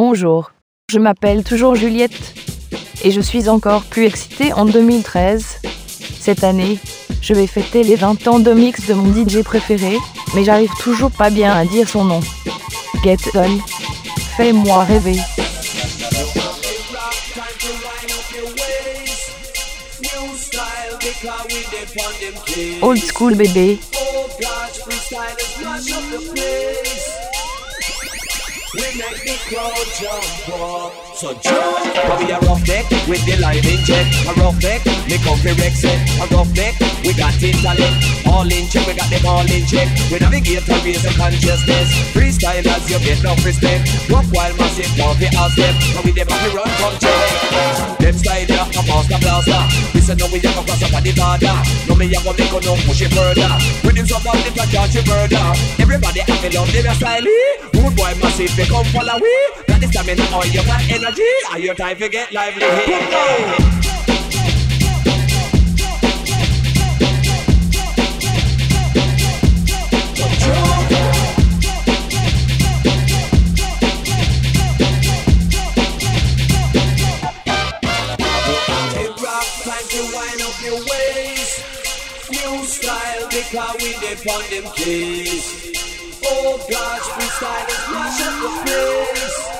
Bonjour, je m'appelle toujours Juliette et je suis encore plus excitée en 2013. Cette année, je vais fêter les 20 ans de mix de mon DJ préféré, mais j'arrive toujours pas bien à dire son nom. Get On, fais-moi rêver. Old school bébé. make me go jump up. So jump. Probably a rough neck with the live in check. A rough neck, me comfy Rex it. A rough neck, we got intellect. All in check, we got them all in check. We navigate and raise the consciousness. Freestyle as you get no respect. Rock while massive, coffee house step. And we them have run from check. Them style ya, a master blaster. Listen, now we have a cross up on the border. No me a go make no push it further. With him so far, they can catch you murder. Everybody have to love them style. Rude boy massive fi come follow we. Got the stamina or you got energy. Are your time to get lively? Style because we them keys. Oh gosh, freestylers mash up the place.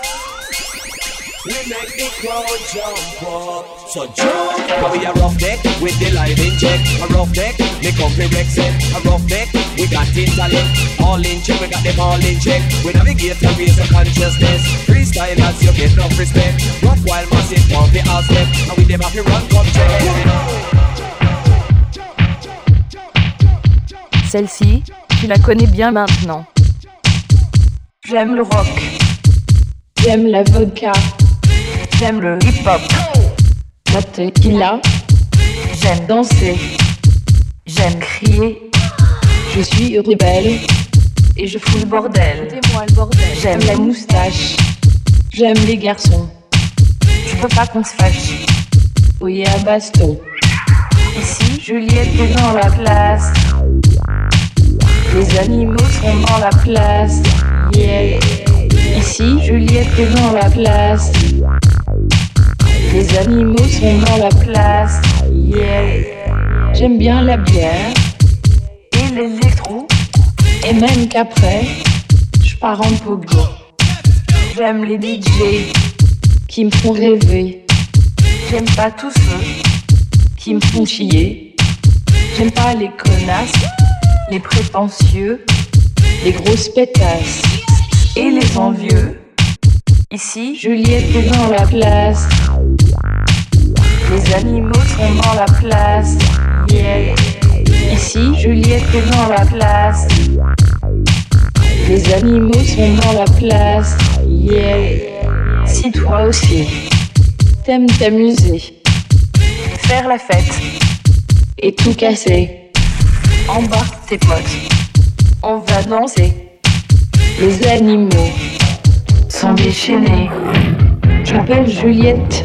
We make the crowd jump up. So jump. Cause we a rough neck with the live in check. A rough neck, me comfy Rex it. A rough neck, we got intellect. All in check, we got them all in check. We navigate and raise the consciousness. Freestylers, you get no respect. Rock while massive, comfy house step. And we them have to run, come check. Celle-ci, tu la connais bien maintenant. J'aime le rock. J'aime la vodka, J'aime le hip-hop. la tequila, J'aime danser. J'aime crier. je suis rebelle, Et je fous le bordel. J'aime la moustache, j'aime les garçons, Tu veux pas qu'on se fâche. oui à baston, Ici, Juliette est dans la place. les animaux sont dans la place. Ici, Juliette est dans la place, les animaux sont dans la place. J'aime bien la bière, Et l'électro. et même qu'après, je pars en pogo, J'aime les DJ. qui me font rêver, J'aime pas tous ceux. qui me font chier. J'aime pas les connasses, Les prétentieux. les grosses pétasses. Et les envieux. Ici, Juliette est dans la place, les animaux sont dans la place. yeah. Ici, Juliette est dans la place. Les animaux sont dans la place, yeah. Si toi aussi, t'aimes t'amuser Faire la fête. et tout casser, Embarque tes potes. On va danser. les animaux Sont déchaînés. Je m'appelle Juliette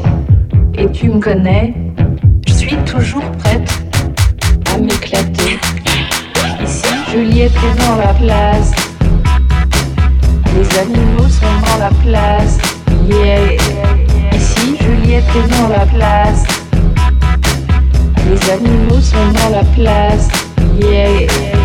et tu me connais, Je suis toujours prête. à m'éclater. Ici, Juliette est dans la place. Les animaux sont dans la place. Yeah. Ici, Juliette est dans la place. Les animaux sont dans la place. Yeah.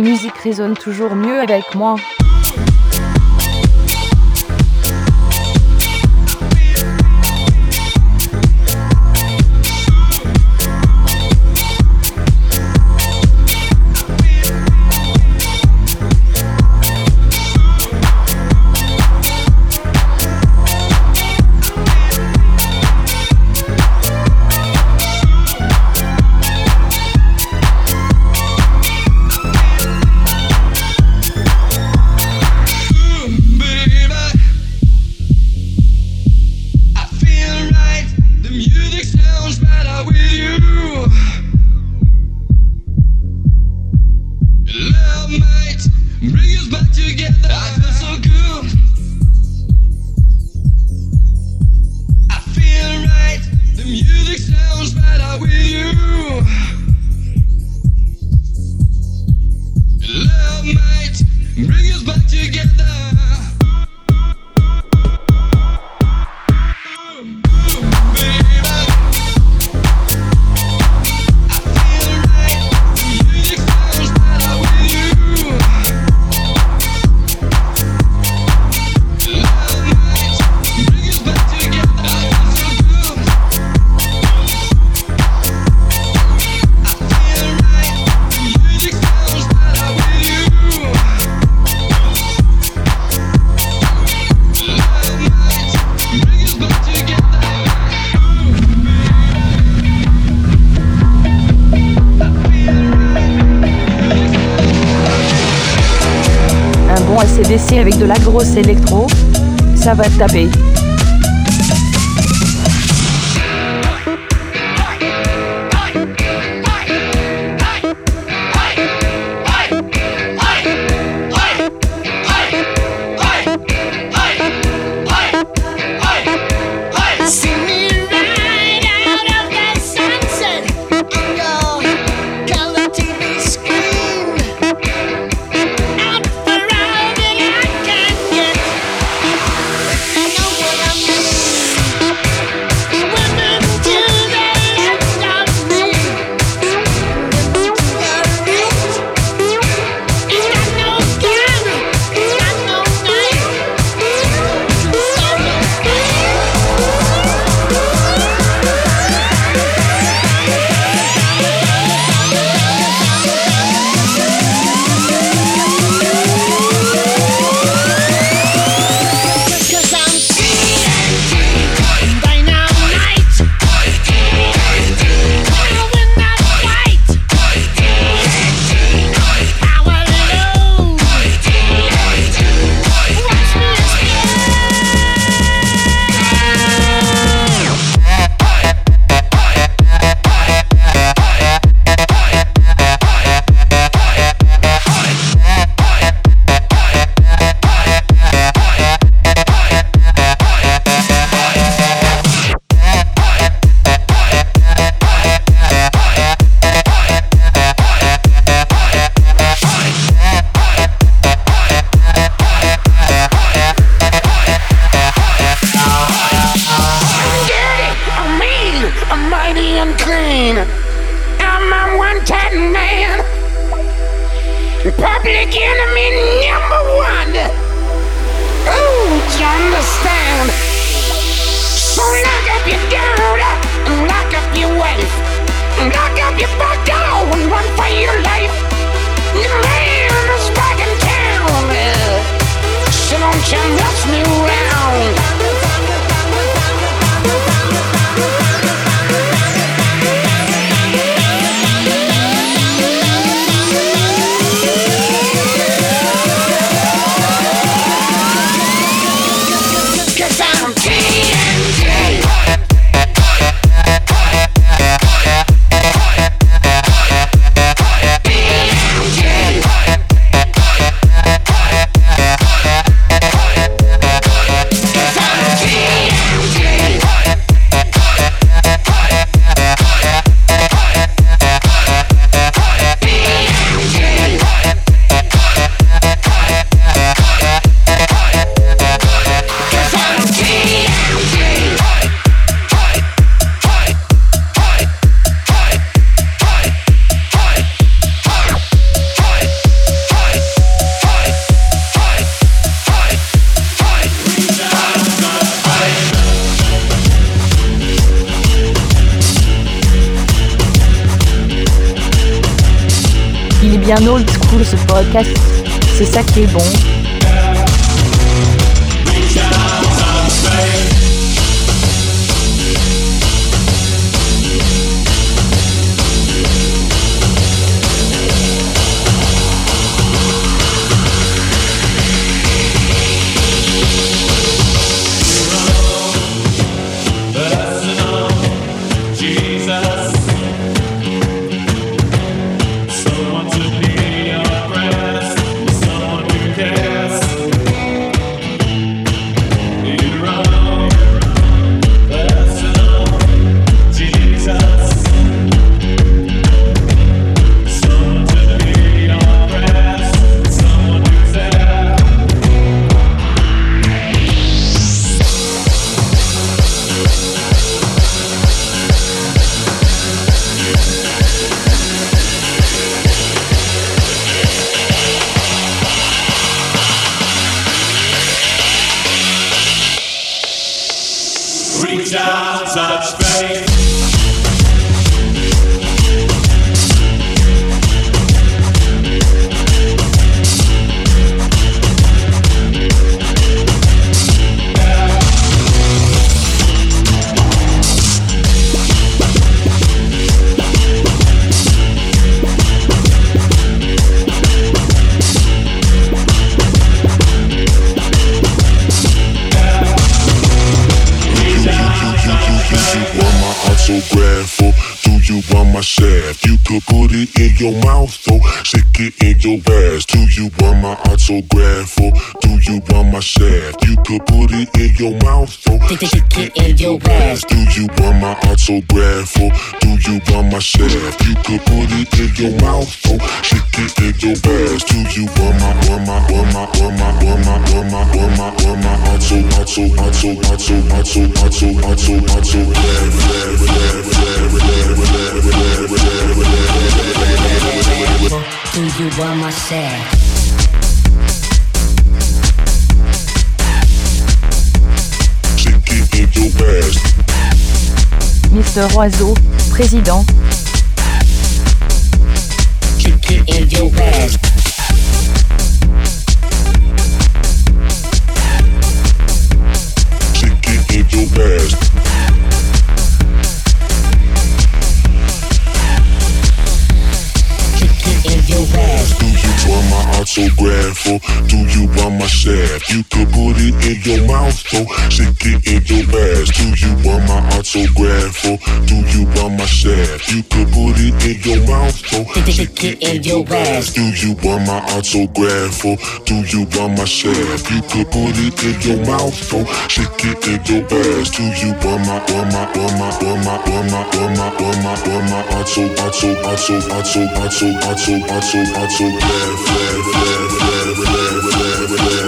Musique résonne toujours mieux avec moi. Avec de la grosse électro, ça va taper. C'est ça qui est bon. your mouth, oh Stick it in your ass Do you want my autograph, or do you want my shaft? You could put it in your mouth, oh Stick it in your ass Do you want my autograph, or do you want my shaft? You could put it in your mouth, oh Stick it in your ass Do you want my, want my, want my, want my, want my, want my, want my, want my auto, auto, auto, auto, auto, auto, auto, autograph, autograph, autograph, autograph, autograph, autograph, autograph, autograph, autograph, people who you were myself. Mister Oiseau, président. You want my shaft? You could put it in your mouth or stick it in your ass. Do you want my autograph or do you want my shaft? You could put it in your mouth or stick it in your ass. Do you want my autograph or do you want my shaft? You could put it in your mouth or stick it in your ass. Do you want my want my want my want my want my want my want my want my auto auto auto auto auto auto auto autograph? Do you want my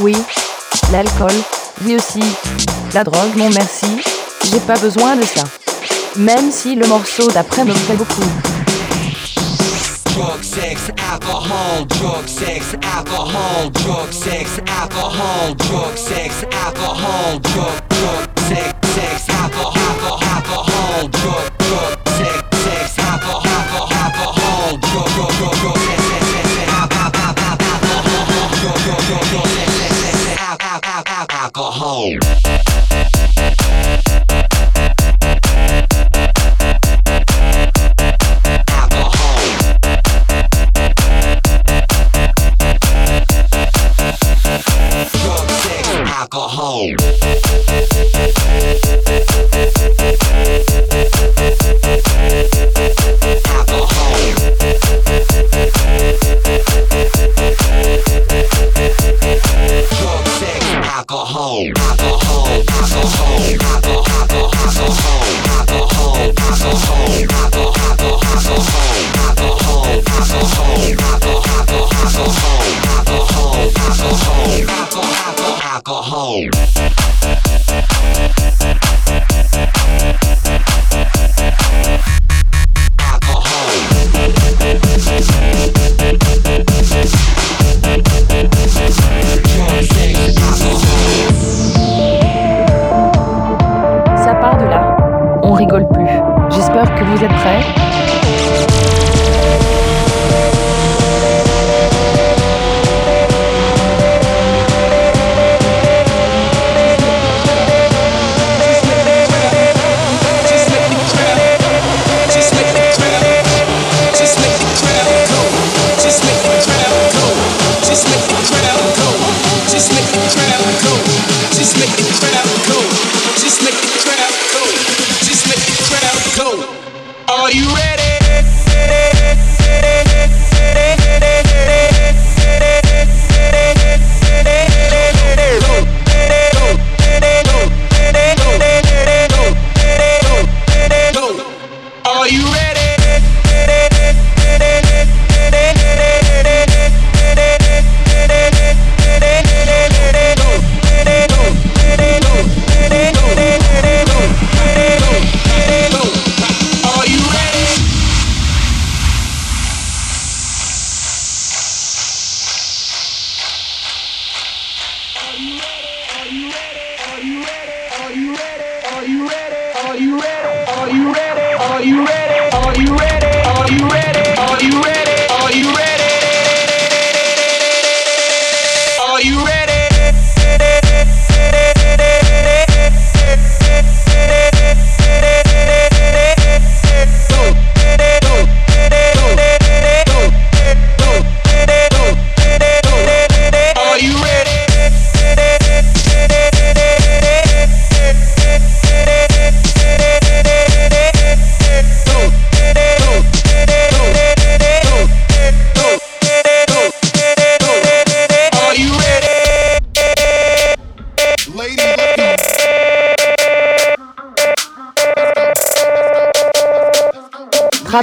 oui. L'alcool, oui aussi. La drogue, non merci. J'ai pas besoin de ça. Même si le morceau d'après me plaît beaucoup. Alcohol, home. Vous êtes prêts?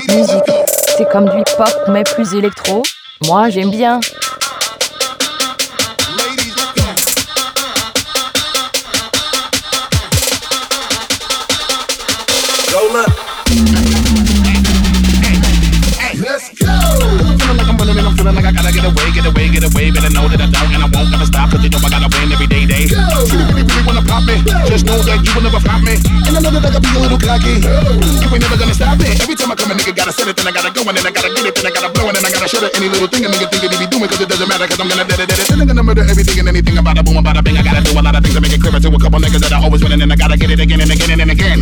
Musique. C'est comme du pop mais plus électro. Moi j'aime bien. Feeling like I gotta get away, get away, get away. Better know that I don't and I won't ever stop. Cause you know I gotta win every day, day. You really, really wanna pop me. Just know that you will never flop me. And I know that I gotta be a little cocky. You ain't never gonna stop me. Every time I come, a nigga gotta set it, then I gotta go, and then I gotta get it, then I gotta blow, and then I gotta shut it. Any little thing a nigga think that he be doing, cause it doesn't matter, cause I'm gonna dead it, dead it. Then I'm gonna murder everything and anything about a boom, about a bing. I gotta do a lot of things to make it clearer to a couple niggas that I always winning, and I gotta get it again and again and again.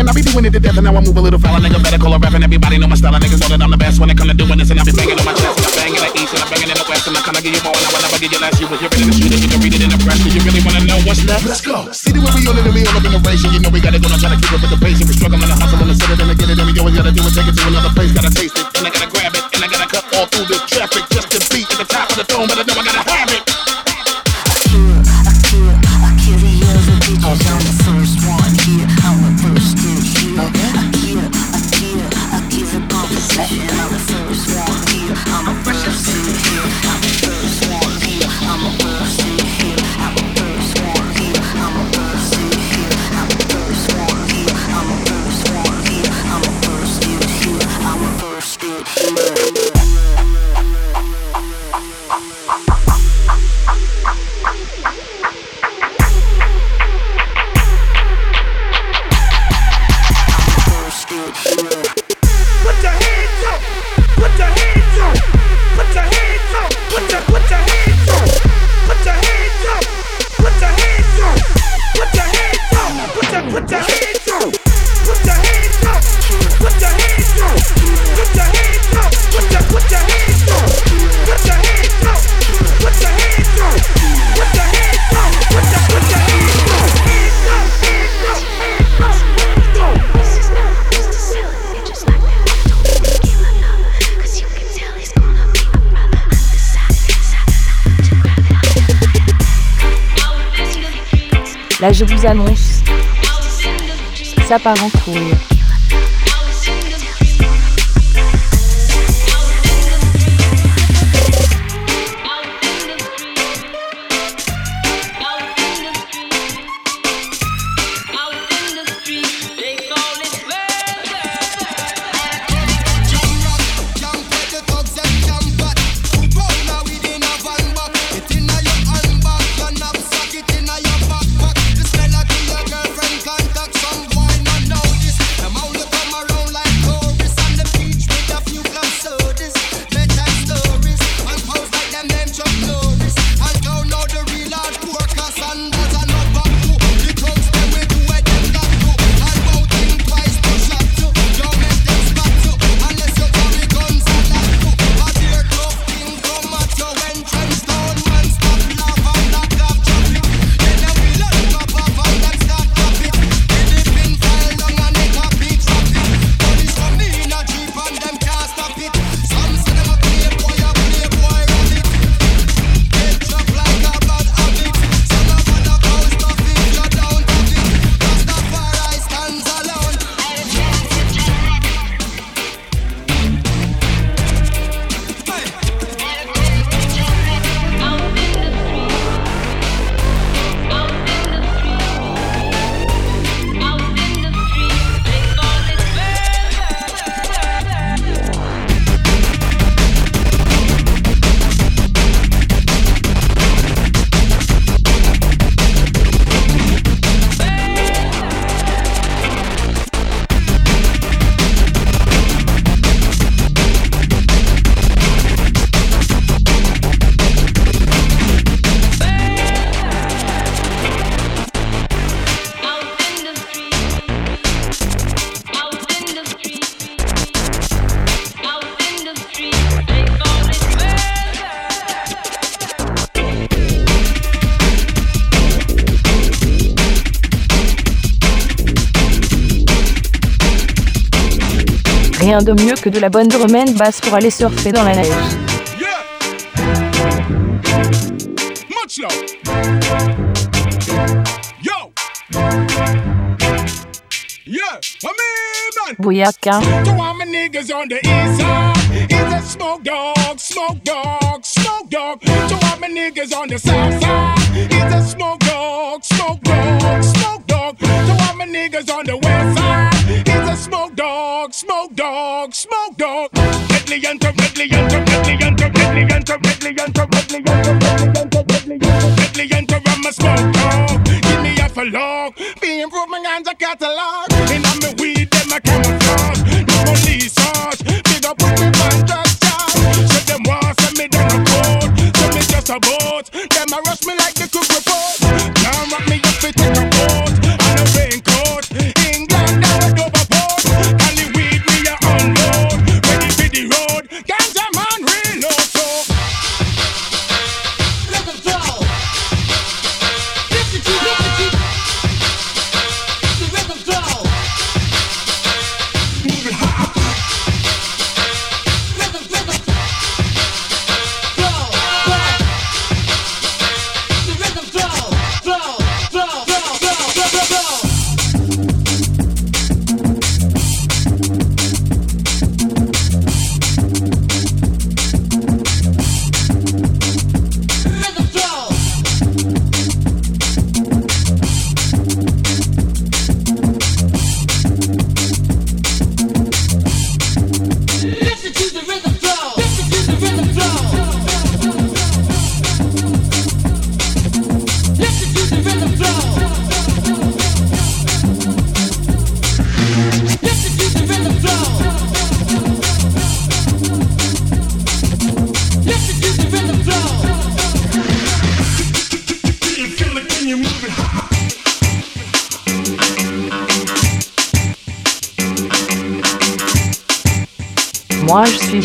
And I be doing it to death, and now I move a little foul. Nigga better call a rap, and everybody know my style. Niggas know that I'm the best when it come to doing this, and I be banging on my chest, and I the east, and I'm banging in the west, and I kinda give you more, and I never give you less. You was here in the street, and you can read it in the press. Do you really wanna know what's next? Let's go. See the way we all in the meal up in the race, and you know we gotta go, I'm trying to keep up with the pace, and we struggling to hustle, and to set it, and get it, and we always gotta do it, take it to another place, gotta taste it, and I gotta grab it, and I gotta cut all through this traffic just to be at the top of the throne, but I know I gotta have it. Là je vous annonce, ça part en couille. de mieux que de la bonne romaine basse pour aller surfer dans la neige. Smoke dog, smoke dog, smoke dog. Deadly and deadly and deadly and deadly and deadly and deadly and Deadly and I'm a smoke dog. Give me a for long. Be improving on the catalog. And I'm a weed, them a camouflage. No police charge. Big up with me, man, just charge. Shut them walls, send me down the road. Send me just a boat.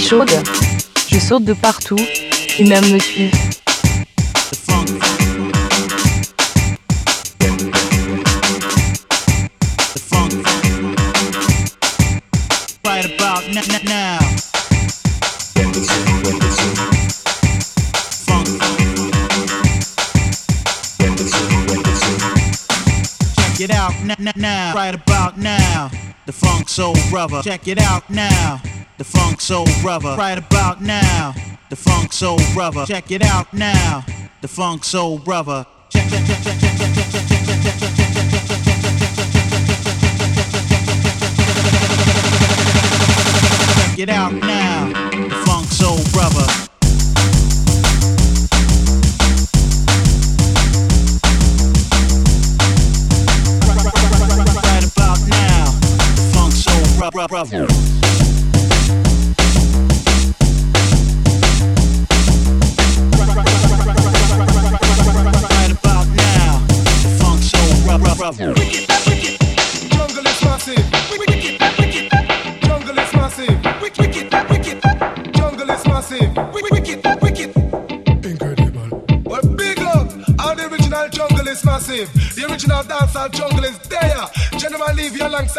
chaude. Je saute de partout, et même me suivent. Check it out now, right about now. The funk soul brother. Check it out now the funk soul brother. Right about now, the funk soul brother. Check it out now, the funk soul brother. Check check check check check check check check check check check check check check check. Get out check check check check check check check now, the funk soul brother.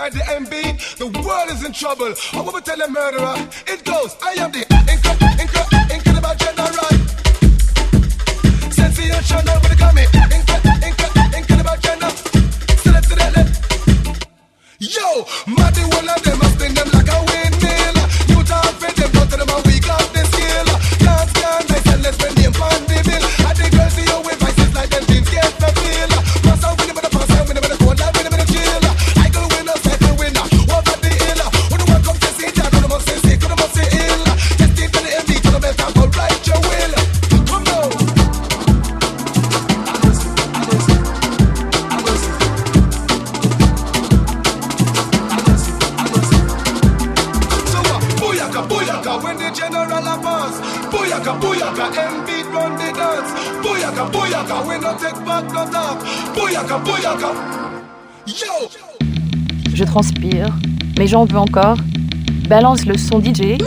inside the MB. The world is in trouble. I want to tell a murderer. It goes, I am the jambes encore. Balance le son DJ.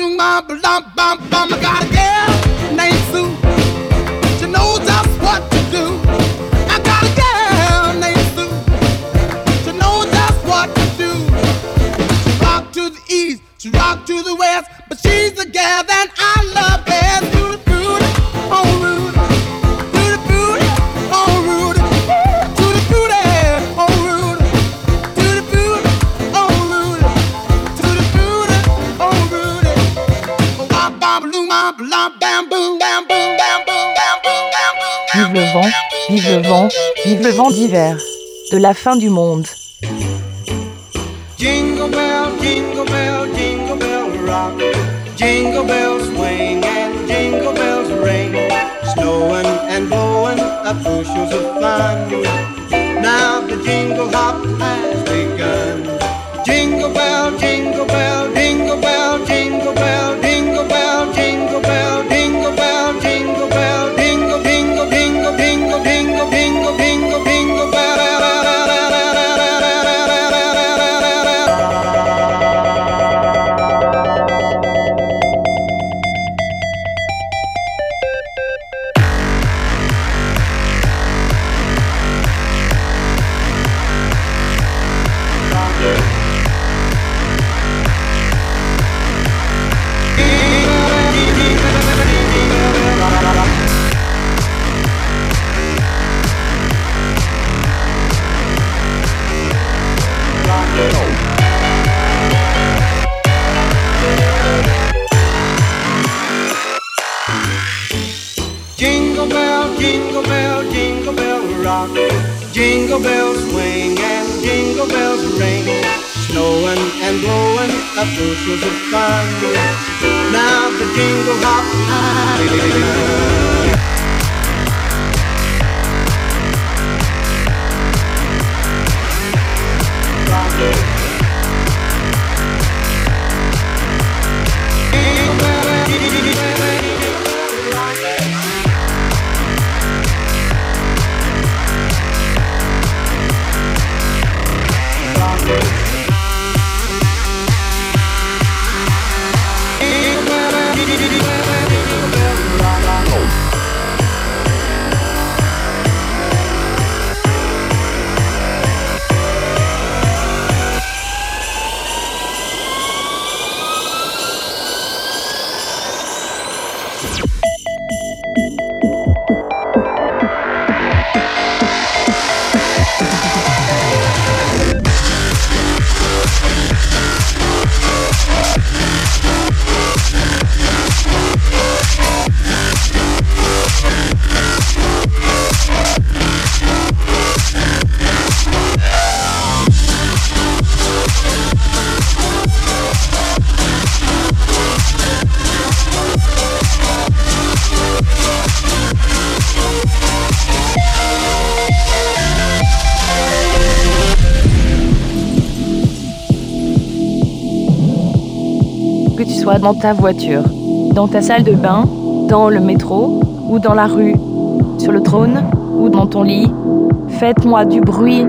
I got a girl named Sue. She knows just what to do. I got a girl named Sue. She knows just what to do. She rock to the east, she rock to the west, but she's the gal that vent, vive le vent, vive le vent d'hiver, de la fin du monde. Jingle bell, jingle bell, jingle bell rock. Jingle bells swing and jingle bells ring. Snowing and blowing up bushels of fun. Now the jingle hop dans ta voiture, dans ta salle de bain, dans le métro ou dans la rue, sur le trône ou dans ton lit, faites-moi du bruit.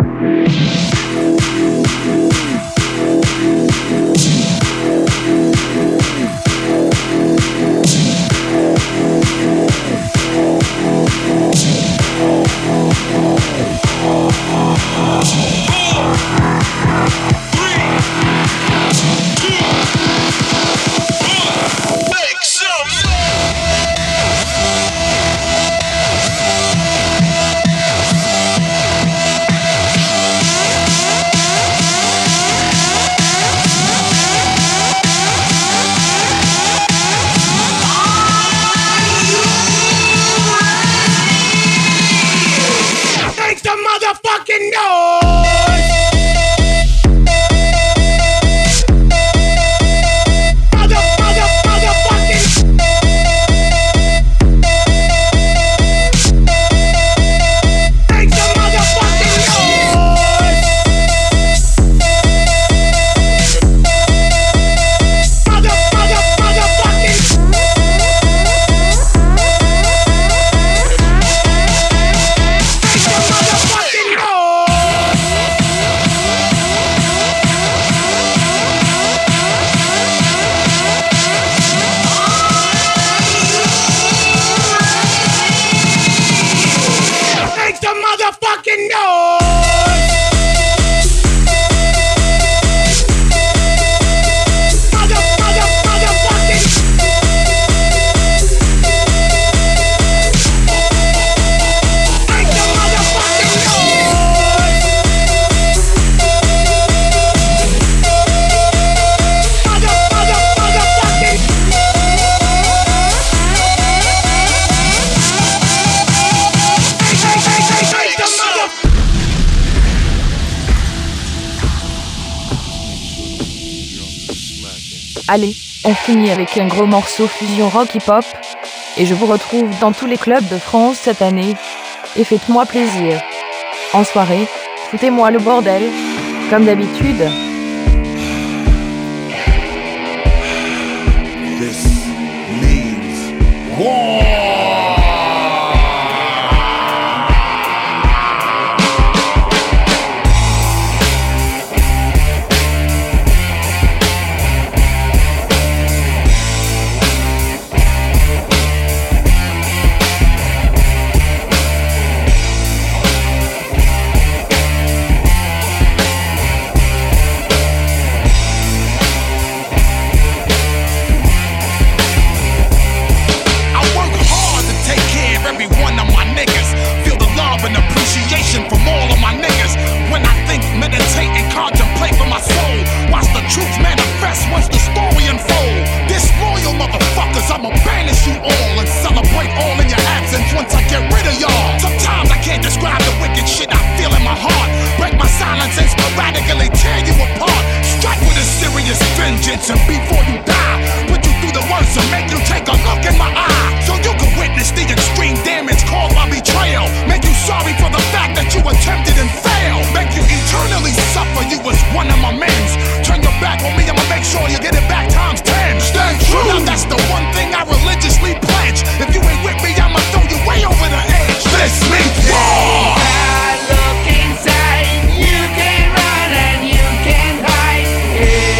Allez, on finit avec un gros morceau fusion rock hip-hop. Et je vous retrouve dans tous les clubs de France cette année. Et faites-moi plaisir. En soirée, foutez-moi le bordel, comme d'habitude.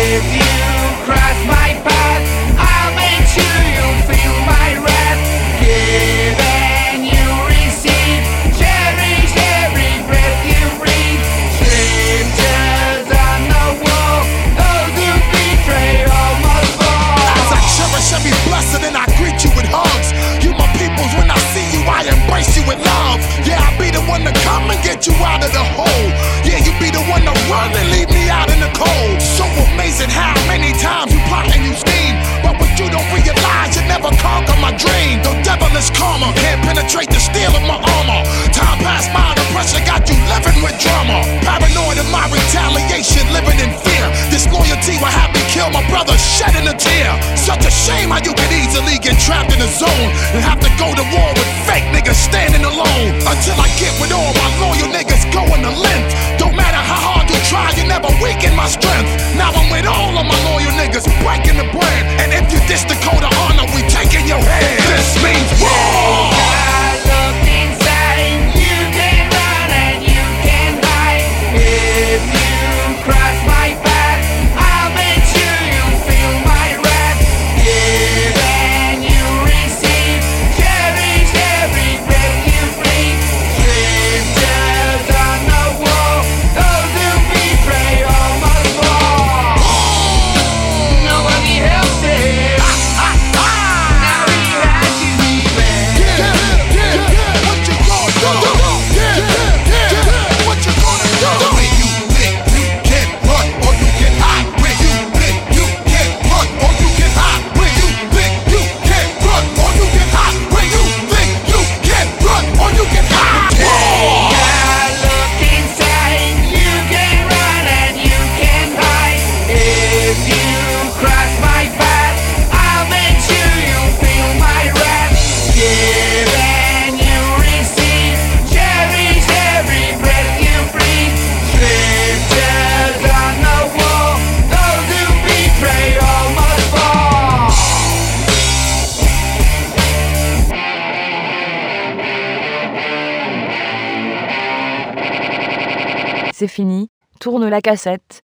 baby. la cassette.